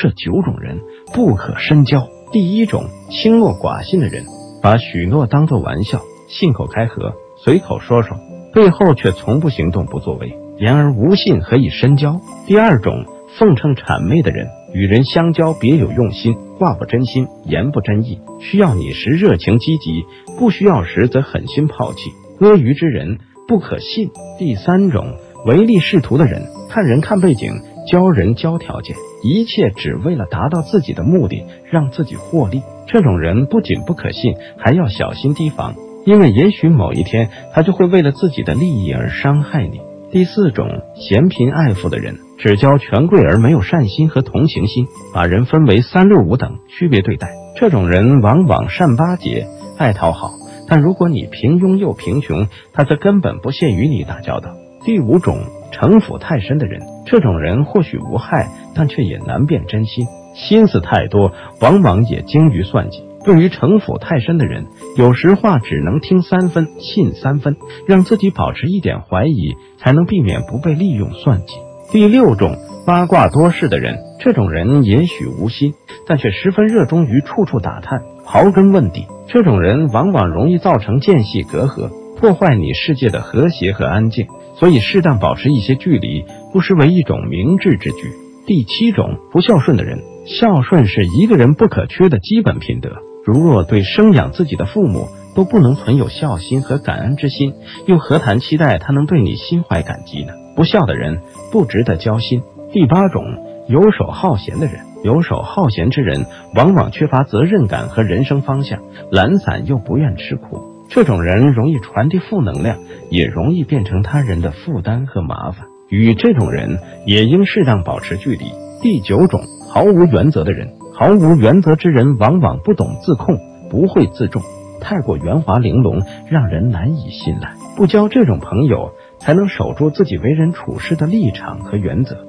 这九种人不可深交。第一种，轻诺寡信的人，把许诺当作玩笑，信口开河，随口说说，背后却从不行动不作为，言而无信，何以深交？第二种，奉承谄媚的人，与人相交别有用心，话不真心，言不真意，需要你时热情积极，不需要时则狠心抛弃。阿谀之人不可信。第三种，唯利是图的人，看人看背景，教人教条件。一切只为了达到自己的目的，让自己获利。这种人不仅不可信，还要小心提防，因为也许某一天他就会为了自己的利益而伤害你。第四种，嫌贫爱富的人，只交权贵而没有善心和同情心，把人分为三六五等区别对待。这种人往往善巴结，爱讨好，但如果你平庸又贫穷，他则根本不屑与你打交道。第五种，城府太深的人，这种人或许无害。但却也难辨真心，心思太多，往往也精于算计。对于城府太深的人，有时话只能听三分，信三分，让自己保持一点怀疑，才能避免不被利用算计。第六种，八卦多事的人，这种人也许无心，但却十分热衷于处处打探、刨根问底。这种人往往容易造成间隙隔阂，破坏你世界的和谐和安静。所以，适当保持一些距离，不失为一种明智之举。第七种不孝顺的人，孝顺是一个人不可缺的基本品德。如若对生养自己的父母都不能存有孝心和感恩之心，又何谈期待他能对你心怀感激呢？不孝的人不值得交心。第八种游手好闲的人，游手好闲之人往往缺乏责任感和人生方向，懒散又不愿吃苦。这种人容易传递负能量，也容易变成他人的负担和麻烦。与这种人也应适当保持距离。第九种，毫无原则的人，毫无原则之人往往不懂自控，不会自重，太过圆滑玲珑，让人难以信赖。不交这种朋友，才能守住自己为人处事的立场和原则。